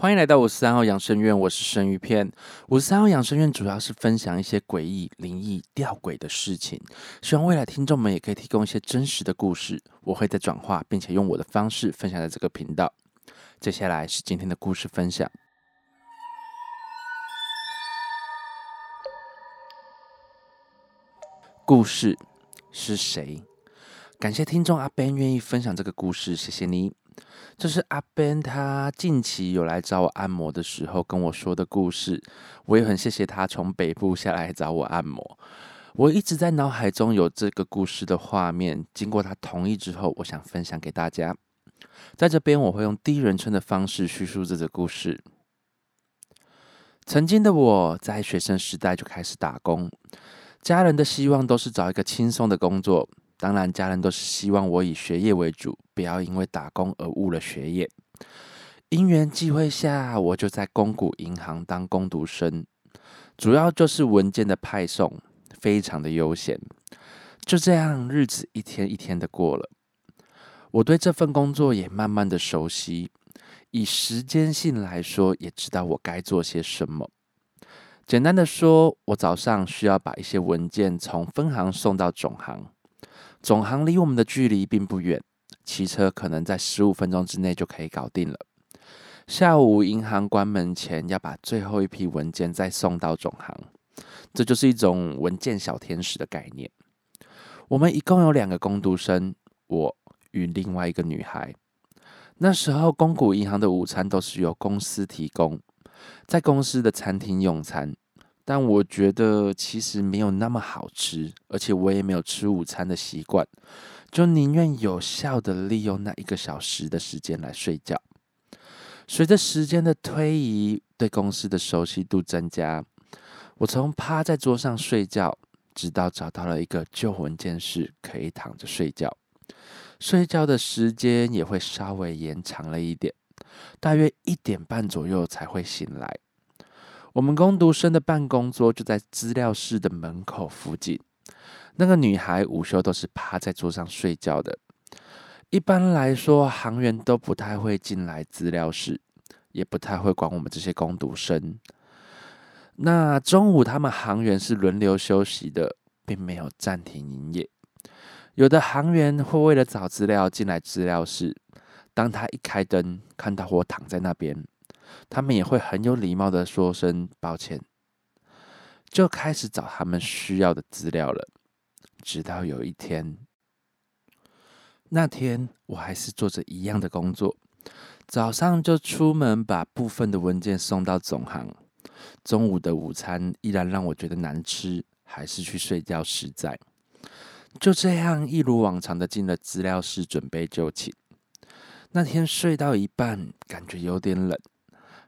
欢迎来到五十三号养生院，我是生鱼片。五十三号养生院主要是分享一些诡异、灵异、吊诡的事情，希望未来听众们也可以提供一些真实的故事，我会在转化，并且用我的方式分享在这个频道。接下来是今天的故事分享。故事是谁？感谢听众阿 Ben 愿意分享这个故事，谢谢你。这是阿 Ben 他近期有来找我按摩的时候跟我说的故事，我也很谢谢他从北部下来找我按摩。我一直在脑海中有这个故事的画面，经过他同意之后，我想分享给大家。在这边我会用第一人称的方式叙述这个故事。曾经的我在学生时代就开始打工，家人的希望都是找一个轻松的工作。当然，家人都是希望我以学业为主，不要因为打工而误了学业。因缘际会下，我就在公股银行当工读生，主要就是文件的派送，非常的悠闲。就这样，日子一天一天的过了。我对这份工作也慢慢的熟悉，以时间性来说，也知道我该做些什么。简单的说，我早上需要把一些文件从分行送到总行。总行离我们的距离并不远，骑车可能在十五分钟之内就可以搞定了。下午银行关门前要把最后一批文件再送到总行，这就是一种文件小天使的概念。我们一共有两个工读生，我与另外一个女孩。那时候，公股银行的午餐都是由公司提供，在公司的餐厅用餐。但我觉得其实没有那么好吃，而且我也没有吃午餐的习惯，就宁愿有效的利用那一个小时的时间来睡觉。随着时间的推移，对公司的熟悉度增加，我从趴在桌上睡觉，直到找到了一个旧文件室可以躺着睡觉，睡觉的时间也会稍微延长了一点，大约一点半左右才会醒来。我们工读生的办公桌就在资料室的门口附近。那个女孩午休都是趴在桌上睡觉的。一般来说，行员都不太会进来资料室，也不太会管我们这些工读生。那中午他们行员是轮流休息的，并没有暂停营业。有的行员会为了找资料进来资料室，当他一开灯，看到我躺在那边。他们也会很有礼貌的说声抱歉，就开始找他们需要的资料了。直到有一天，那天我还是做着一样的工作，早上就出门把部分的文件送到总行。中午的午餐依然让我觉得难吃，还是去睡觉实在。就这样一如往常的进了资料室准备就寝。那天睡到一半，感觉有点冷。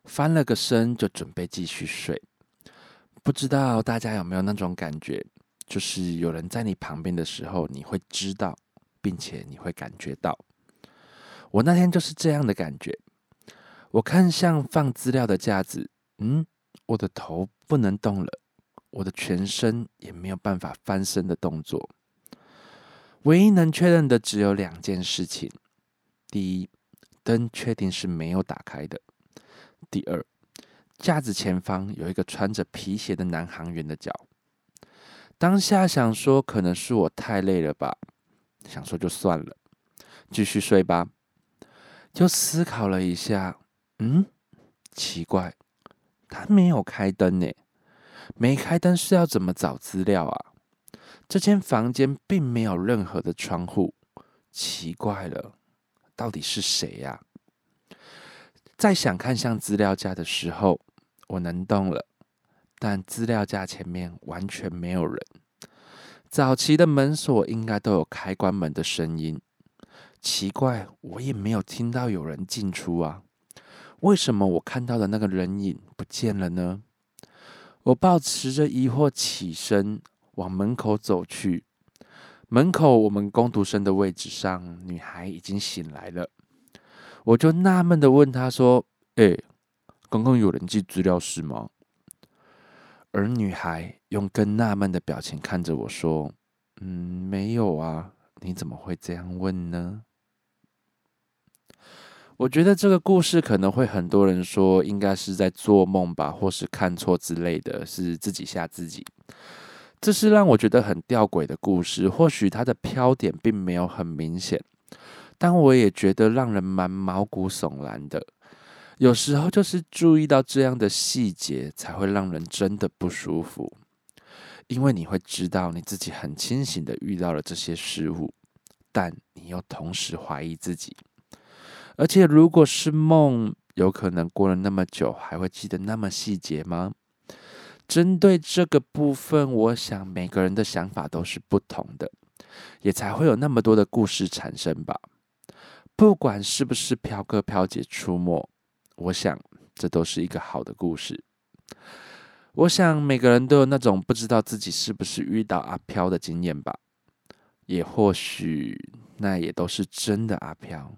翻了个身就准备继续睡，不知道大家有没有那种感觉，就是有人在你旁边的时候，你会知道，并且你会感觉到。我那天就是这样的感觉。我看向放资料的架子，嗯，我的头不能动了，我的全身也没有办法翻身的动作。唯一能确认的只有两件事情：第一，灯确定是没有打开的。第二，架子前方有一个穿着皮鞋的男航员的脚。当下想说，可能是我太累了吧，想说就算了，继续睡吧。就思考了一下，嗯，奇怪，他没有开灯呢，没开灯是要怎么找资料啊？这间房间并没有任何的窗户，奇怪了，到底是谁呀？在想看向资料架的时候，我能动了，但资料架前面完全没有人。早期的门锁应该都有开关门的声音，奇怪，我也没有听到有人进出啊？为什么我看到的那个人影不见了呢？我抱持着疑惑起身往门口走去。门口我们工读生的位置上，女孩已经醒来了。我就纳闷的问他说：“哎，刚刚有人进资料室吗？”而女孩用更纳闷的表情看着我说：“嗯，没有啊，你怎么会这样问呢？”我觉得这个故事可能会很多人说应该是在做梦吧，或是看错之类的，是自己吓自己。这是让我觉得很吊诡的故事。或许它的飘点并没有很明显，但我也觉得让人蛮毛骨悚然的。有时候就是注意到这样的细节，才会让人真的不舒服。因为你会知道你自己很清醒的遇到了这些事物，但你又同时怀疑自己。而且如果是梦，有可能过了那么久，还会记得那么细节吗？针对这个部分，我想每个人的想法都是不同的，也才会有那么多的故事产生吧。不管是不是飘哥飘姐出没，我想这都是一个好的故事。我想每个人都有那种不知道自己是不是遇到阿飘的经验吧，也或许那也都是真的阿飘。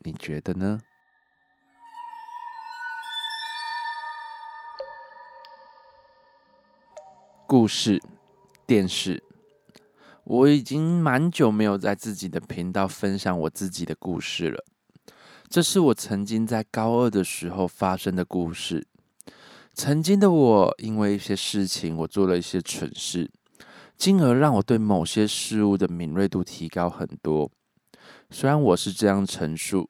你觉得呢？故事电视，我已经蛮久没有在自己的频道分享我自己的故事了。这是我曾经在高二的时候发生的故事。曾经的我，因为一些事情，我做了一些蠢事，进而让我对某些事物的敏锐度提高很多。虽然我是这样陈述。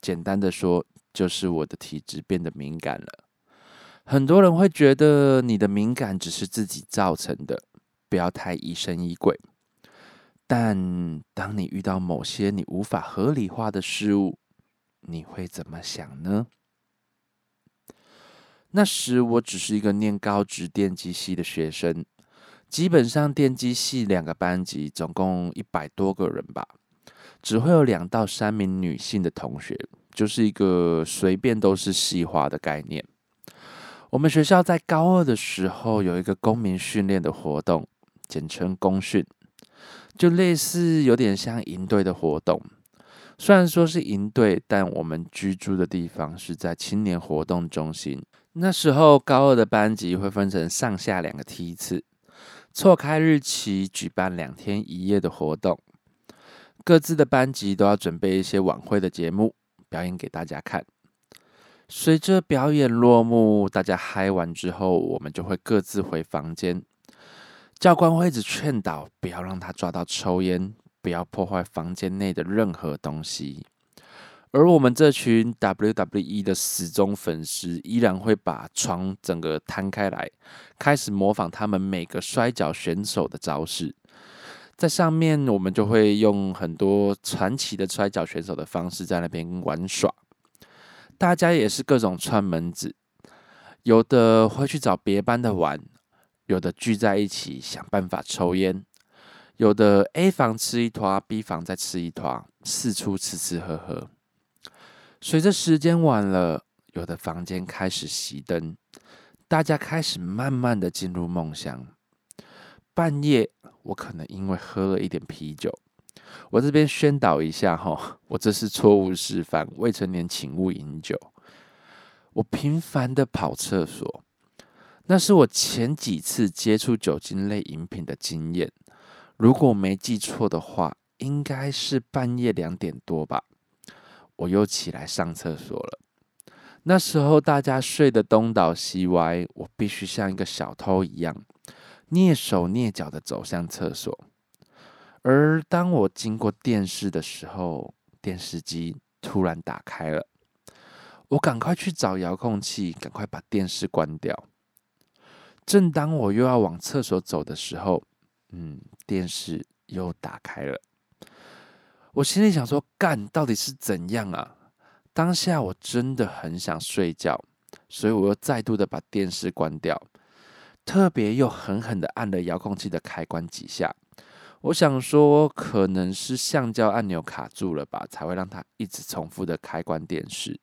简单的说，就是我的体质变得敏感了。很多人会觉得你的敏感只是自己造成的，不要太疑神疑鬼。但当你遇到某些你无法合理化的事物，你会怎么想呢？那时我只是一个念高职电机系的学生，基本上电机系两个班级总共一百多个人吧。只会有两到三名女性的同学，就是一个随便都是细化的概念。我们学校在高二的时候有一个公民训练的活动，简称公训，就类似有点像营队的活动。虽然说是营队，但我们居住的地方是在青年活动中心。那时候高二的班级会分成上下两个梯次，错开日期举办两天一夜的活动。各自的班级都要准备一些晚会的节目表演给大家看。随着表演落幕，大家嗨完之后，我们就会各自回房间。教官会一直劝导，不要让他抓到抽烟，不要破坏房间内的任何东西。而我们这群 WWE 的死忠粉丝，依然会把床整个摊开来，开始模仿他们每个摔跤选手的招式。在上面，我们就会用很多传奇的摔跤选手的方式在那边玩耍。大家也是各种串门子，有的会去找别班的玩，有的聚在一起想办法抽烟，有的 A 房吃一坨，B 房再吃一坨，四处吃吃喝喝。随着时间晚了，有的房间开始熄灯，大家开始慢慢的进入梦乡。半夜。我可能因为喝了一点啤酒，我这边宣导一下哈，我这是错误示范，未成年请勿饮酒。我频繁的跑厕所，那是我前几次接触酒精类饮品的经验。如果没记错的话，应该是半夜两点多吧，我又起来上厕所了。那时候大家睡得东倒西歪，我必须像一个小偷一样。蹑手蹑脚的走向厕所，而当我经过电视的时候，电视机突然打开了。我赶快去找遥控器，赶快把电视关掉。正当我又要往厕所走的时候，嗯，电视又打开了。我心里想说：“干，到底是怎样啊？”当下我真的很想睡觉，所以我又再度的把电视关掉。特别又狠狠的按了遥控器的开关几下，我想说可能是橡胶按钮卡住了吧，才会让它一直重复的开关电视。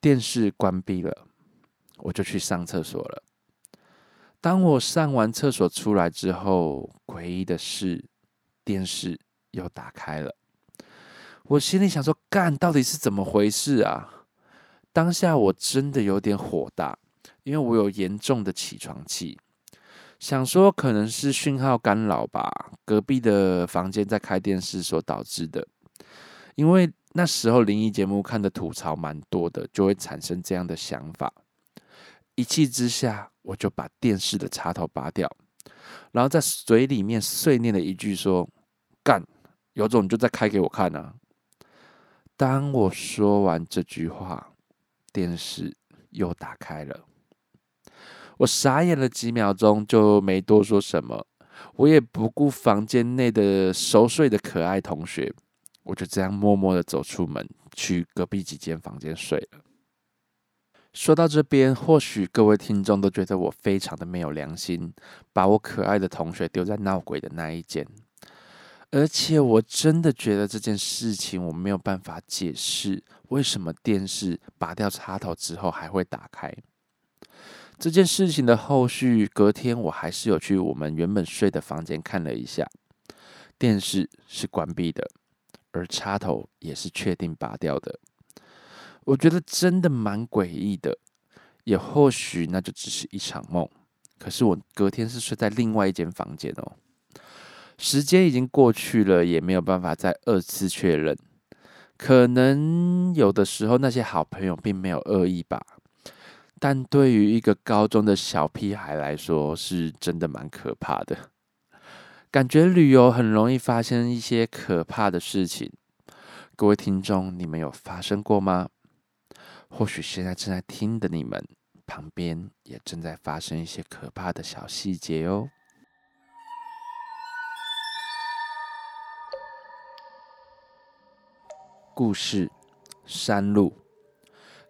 电视关闭了，我就去上厕所了。当我上完厕所出来之后，诡异的是，电视又打开了。我心里想说，干到底是怎么回事啊？当下我真的有点火大。因为我有严重的起床气，想说可能是讯号干扰吧，隔壁的房间在开电视所导致的。因为那时候灵异节目看的吐槽蛮多的，就会产生这样的想法。一气之下，我就把电视的插头拔掉，然后在嘴里面碎念了一句说：“干，有种你就再开给我看啊！”当我说完这句话，电视又打开了。我傻眼了几秒钟，就没多说什么。我也不顾房间内的熟睡的可爱同学，我就这样默默的走出门，去隔壁几间房间睡了。说到这边，或许各位听众都觉得我非常的没有良心，把我可爱的同学丢在闹鬼的那一间。而且我真的觉得这件事情我没有办法解释，为什么电视拔掉插头之后还会打开。这件事情的后续，隔天我还是有去我们原本睡的房间看了一下，电视是关闭的，而插头也是确定拔掉的。我觉得真的蛮诡异的，也或许那就只是一场梦。可是我隔天是睡在另外一间房间哦。时间已经过去了，也没有办法再二次确认。可能有的时候那些好朋友并没有恶意吧，但对于一个高中的小屁孩来说，是真的蛮可怕的。感觉旅游很容易发生一些可怕的事情。各位听众，你们有发生过吗？或许现在正在听的你们旁边也正在发生一些可怕的小细节哦。故事山路，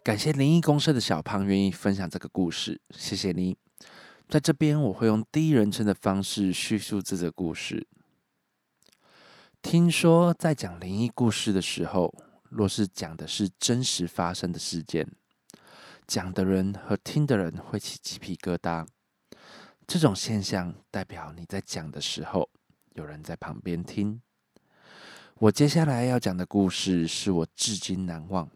感谢灵异公社的小胖愿意分享这个故事，谢谢你。在这边，我会用第一人称的方式叙述这个故事。听说在讲灵异故事的时候，若是讲的是真实发生的事件，讲的人和听的人会起鸡皮疙瘩。这种现象代表你在讲的时候，有人在旁边听。我接下来要讲的故事是我至今难忘，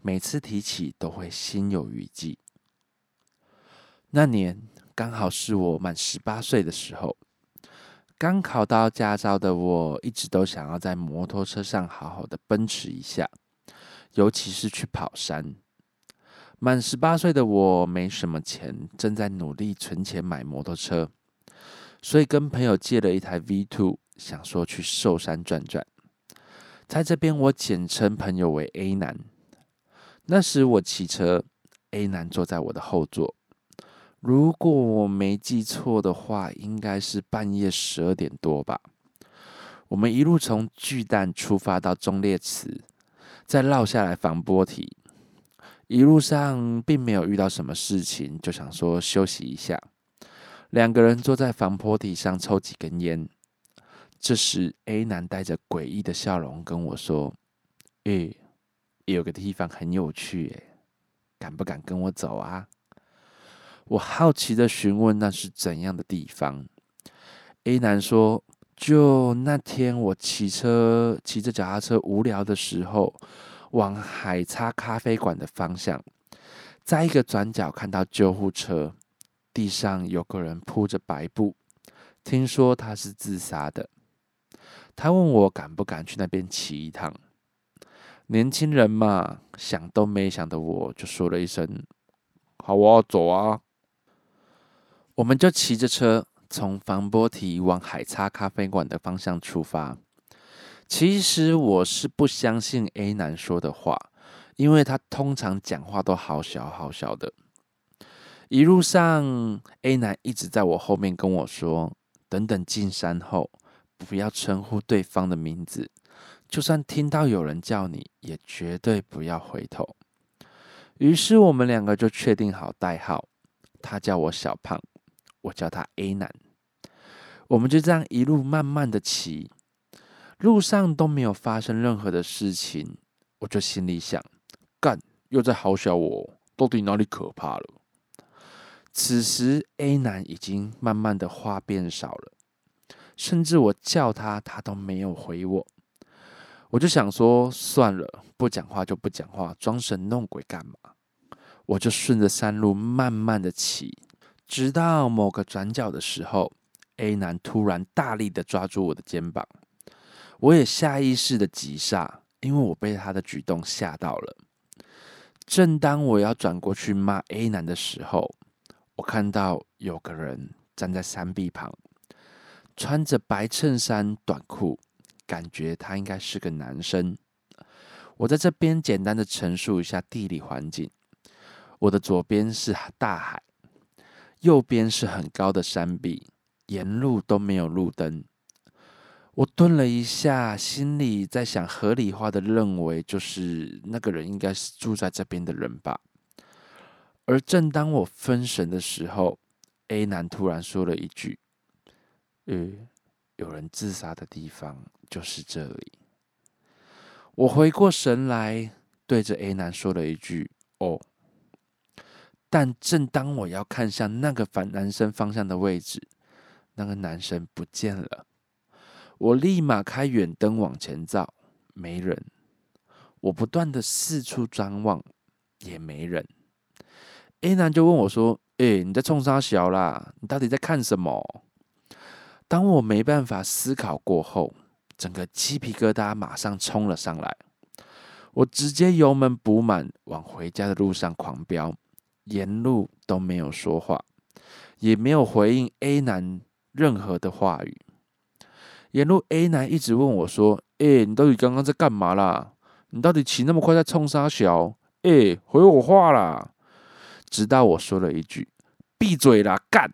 每次提起都会心有余悸。那年刚好是我满十八岁的时候，刚考到驾照的我，一直都想要在摩托车上好好的奔驰一下，尤其是去跑山。满十八岁的我没什么钱，正在努力存钱买摩托车，所以跟朋友借了一台 V Two，想说去寿山转转。在这边，我简称朋友为 A 男。那时我骑车，A 男坐在我的后座。如果我没记错的话，应该是半夜十二点多吧。我们一路从巨蛋出发到中烈祠，再绕下来防波堤。一路上并没有遇到什么事情，就想说休息一下。两个人坐在防坡堤上抽几根烟。这时，A 男带着诡异的笑容跟我说：“诶，有个地方很有趣，诶，敢不敢跟我走啊？”我好奇的询问：“那是怎样的地方？”A 男说：“就那天我骑车骑着脚踏车无聊的时候，往海叉咖啡馆的方向，在一个转角看到救护车，地上有个人铺着白布，听说他是自杀的。”他问我敢不敢去那边骑一趟，年轻人嘛，想都没想的我就说了一声：“好啊，走啊！”我们就骑着车从防波堤往海叉咖啡馆的方向出发。其实我是不相信 A 男说的话，因为他通常讲话都好小好小的。一路上，A 男一直在我后面跟我说：“等等进山后。”不要称呼对方的名字，就算听到有人叫你，也绝对不要回头。于是我们两个就确定好代号，他叫我小胖，我叫他 A 男。我们就这样一路慢慢的骑，路上都没有发生任何的事情，我就心里想：干，又在好小我，到底哪里可怕了？此时 A 男已经慢慢的话变少了。甚至我叫他，他都没有回我。我就想说，算了，不讲话就不讲话，装神弄鬼干嘛？我就顺着山路慢慢的骑，直到某个转角的时候，A 男突然大力的抓住我的肩膀，我也下意识的急刹因为我被他的举动吓到了。正当我要转过去骂 A 男的时候，我看到有个人站在山壁旁，穿着白衬衫、短裤，感觉他应该是个男生。我在这边简单的陈述一下地理环境：我的左边是大海，右边是很高的山壁，沿路都没有路灯。我顿了一下，心里在想，合理化的认为，就是那个人应该是住在这边的人吧。而正当我分神的时候，A 男突然说了一句：“呃，有人自杀的地方就是这里。”我回过神来，对着 A 男说了一句：“哦。”但正当我要看向那个反男生方向的位置，那个男生不见了。我立马开远灯往前照，没人。我不断的四处张望，也没人。A 男就问我说：“哎，你在冲啥小啦？你到底在看什么？”当我没办法思考过后，整个鸡皮疙瘩马上冲了上来。我直接油门补满，往回家的路上狂飙，沿路都没有说话，也没有回应 A 男任何的话语。沿路 A 男一直问我说：“哎，你到底刚刚在干嘛啦？你到底骑那么快在冲沙小？哎，回我话啦！”直到我说了一句：“闭嘴啦，干！”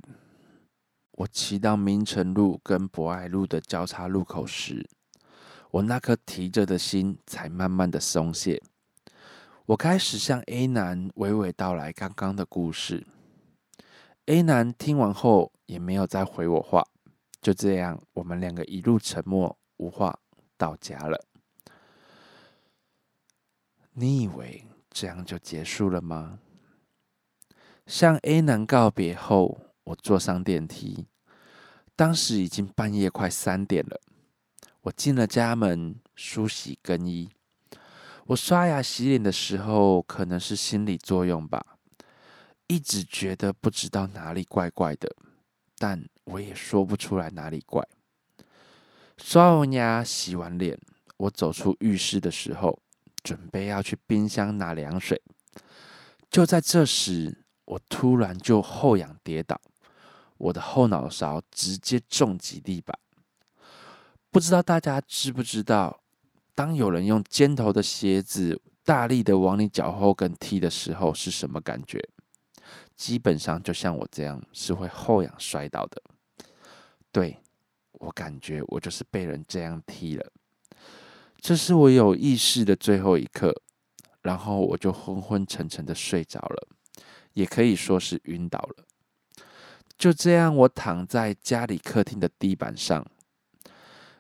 我骑到明城路跟博爱路的交叉路口时，我那颗提着的心才慢慢的松懈。我开始向 A 男娓娓道来刚刚的故事。A 男听完后也没有再回我话。就这样，我们两个一路沉默无话，到家了。你以为这样就结束了吗？向 A 男告别后，我坐上电梯。当时已经半夜快三点了。我进了家门，梳洗更衣。我刷牙洗脸的时候，可能是心理作用吧，一直觉得不知道哪里怪怪的，但。我也说不出来哪里怪。刷完牙、洗完脸，我走出浴室的时候，准备要去冰箱拿凉水。就在这时，我突然就后仰跌倒，我的后脑勺直接重击地板。不知道大家知不知道，当有人用尖头的鞋子大力的往你脚后跟踢的时候，是什么感觉？基本上就像我这样，是会后仰摔倒的。对我感觉我就是被人这样踢了，这是我有意识的最后一刻，然后我就昏昏沉沉的睡着了，也可以说是晕倒了。就这样，我躺在家里客厅的地板上，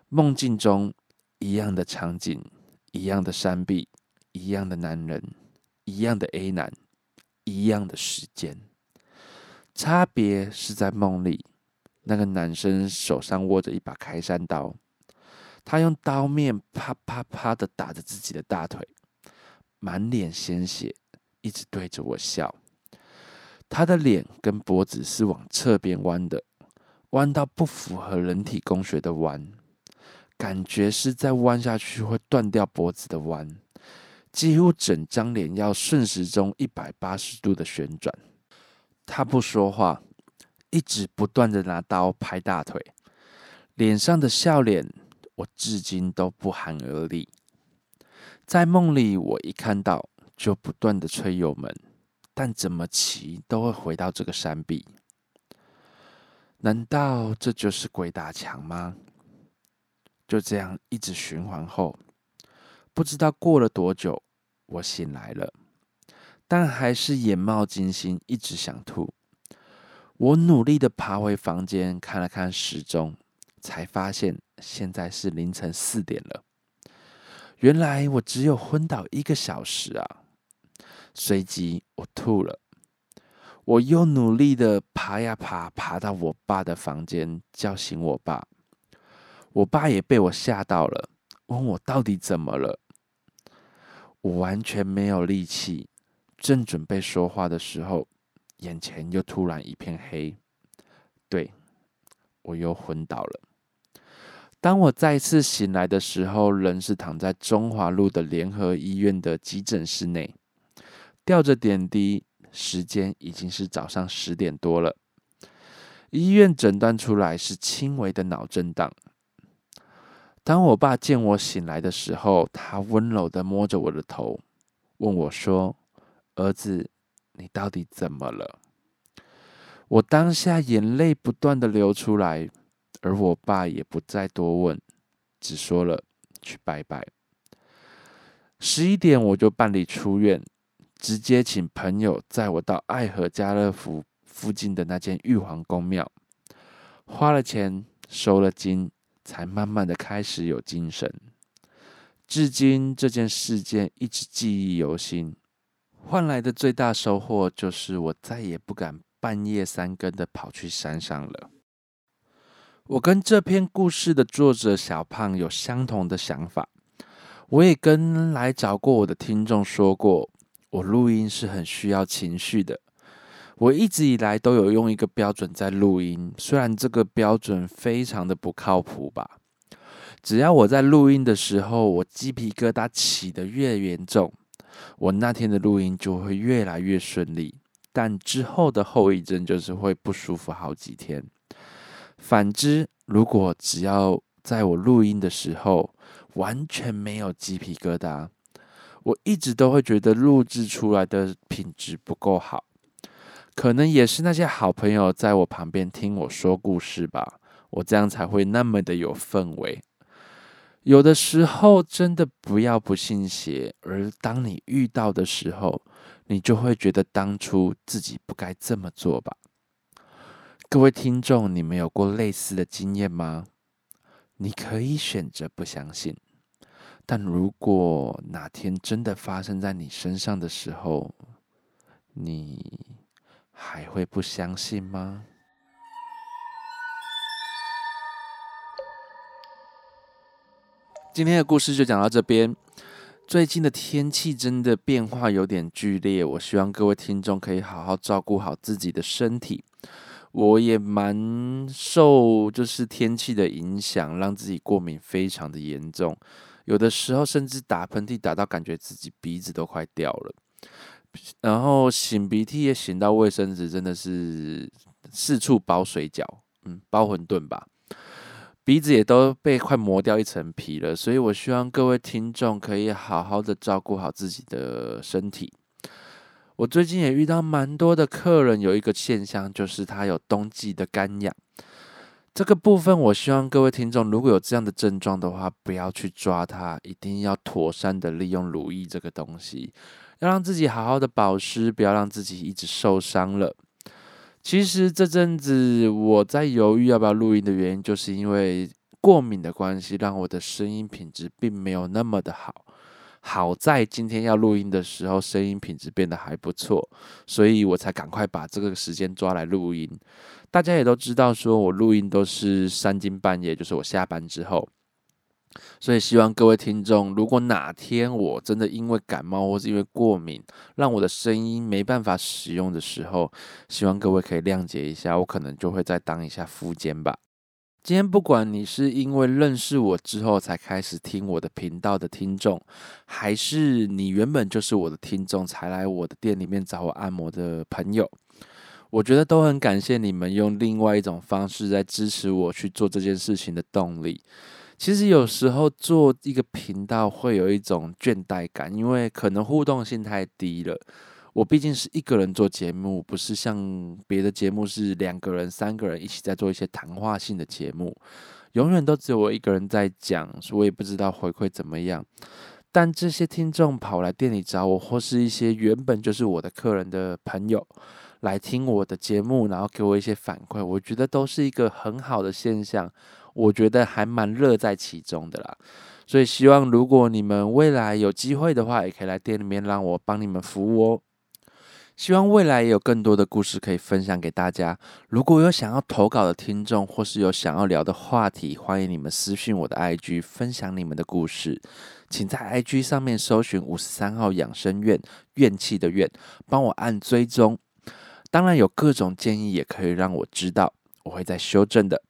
梦境中一样的场景，一样的山壁，一样的男人，一样的 A 男，一样的时间，差别是在梦里。那个男生手上握着一把开山刀，他用刀面啪啪啪的打着自己的大腿，满脸鲜血，一直对着我笑。他的脸跟脖子是往侧边弯的，弯到不符合人体工学的弯，感觉是在弯下去会断掉脖子的弯，几乎整张脸要顺时钟一百八十度的旋转。他不说话。一直不断的拿刀拍大腿，脸上的笑脸我至今都不寒而栗。在梦里，我一看到就不断的吹油门，但怎么骑都会回到这个山壁。难道这就是鬼打墙吗？就这样一直循环后，不知道过了多久，我醒来了，但还是眼冒金星，一直想吐。我努力的爬回房间，看了看时钟，才发现现在是凌晨四点了。原来我只有昏倒一个小时啊！随即我吐了，我又努力的爬呀爬，爬到我爸的房间，叫醒我爸。我爸也被我吓到了，问我到底怎么了。我完全没有力气，正准备说话的时候。眼前又突然一片黑，对我又昏倒了。当我再次醒来的时候，人是躺在中华路的联合医院的急诊室内，吊着点滴，时间已经是早上十点多了。医院诊断出来是轻微的脑震荡。当我爸见我醒来的时候，他温柔的摸着我的头，问我说：“儿子，你到底怎么了？”我当下眼泪不断的流出来。而我爸也不再多问，只说了去拜拜。十一点我就办理出院，直接请朋友载我到爱河家乐福附近的那间玉皇宫庙，花了钱收了金，才慢慢的开始有精神。至今这件事件一直记忆犹新，换来的最大收获就是我再也不敢半夜三更的跑去山上了。我跟这篇故事的作者小胖有相同的想法，我也跟来找过我的听众说过，我录音是很需要情绪的。我一直以来都有用一个标准在录音，虽然这个标准非常的不靠谱吧。只要我在录音的时候，我鸡皮疙瘩起得越严重，我那天的录音就会越来越顺利。但之后的后遗症就是会不舒服好几天。反之，如果只要在我录音的时候完全没有鸡皮疙瘩，我一直都会觉得录制出来的品质不够好。可能也是那些好朋友在我旁边听我说故事吧，我这样才会那么的有氛围。有的时候真的不要不信邪，而当你遇到的时候，你就会觉得当初自己不该这么做吧。各位听众，你们有过类似的经验吗？你可以选择不相信，但如果哪天真的发生在你身上的时候，你还会不相信吗？今天的故事就讲到这边。最近的天气真的变化有点剧烈，我希望各位听众可以好好照顾好自己的身体。我也蛮受就是天气的影响，让自己过敏非常的严重，有的时候甚至打喷嚏打到感觉自己鼻子都快掉了，然后擤鼻涕也擤到卫生纸真的是四处包水饺，嗯，包馄饨吧，鼻子也都被快磨掉一层皮了，所以我希望各位听众可以好好的照顾好自己的身体。我最近也遇到蛮多的客人，有一个现象就是他有冬季的干痒。这个部分，我希望各位听众如果有这样的症状的话，不要去抓它，一定要妥善的利用乳液这个东西，要让自己好好的保湿，不要让自己一直受伤了。其实这阵子我在犹豫要不要录音的原因，就是因为过敏的关系，让我的声音品质并没有那么的好。好在今天要录音的时候，声音品质变得还不错，所以我才赶快把这个时间抓来录音。大家也都知道，说我录音都是三更半夜，就是我下班之后。所以希望各位听众，如果哪天我真的因为感冒或是因为过敏，让我的声音没办法使用的时候，希望各位可以谅解一下，我可能就会再当一下副监吧。今天不管你是因为认识我之后才开始听我的频道的听众，还是你原本就是我的听众才来我的店里面找我按摩的朋友，我觉得都很感谢你们用另外一种方式在支持我去做这件事情的动力。其实有时候做一个频道会有一种倦怠感，因为可能互动性太低了。我毕竟是一个人做节目，不是像别的节目是两个人、三个人一起在做一些谈话性的节目，永远都只有我一个人在讲，所以我也不知道回馈怎么样。但这些听众跑来店里找我，或是一些原本就是我的客人的朋友来听我的节目，然后给我一些反馈，我觉得都是一个很好的现象，我觉得还蛮乐在其中的啦。所以希望如果你们未来有机会的话，也可以来店里面让我帮你们服务哦。希望未来也有更多的故事可以分享给大家。如果有想要投稿的听众，或是有想要聊的话题，欢迎你们私信我的 IG 分享你们的故事。请在 IG 上面搜寻五十三号养生院，怨气的怨，帮我按追踪。当然有各种建议，也可以让我知道，我会再修正的。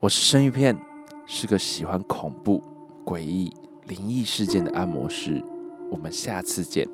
我是生鱼片，是个喜欢恐怖、诡异、灵异事件的按摩师。我们下次见。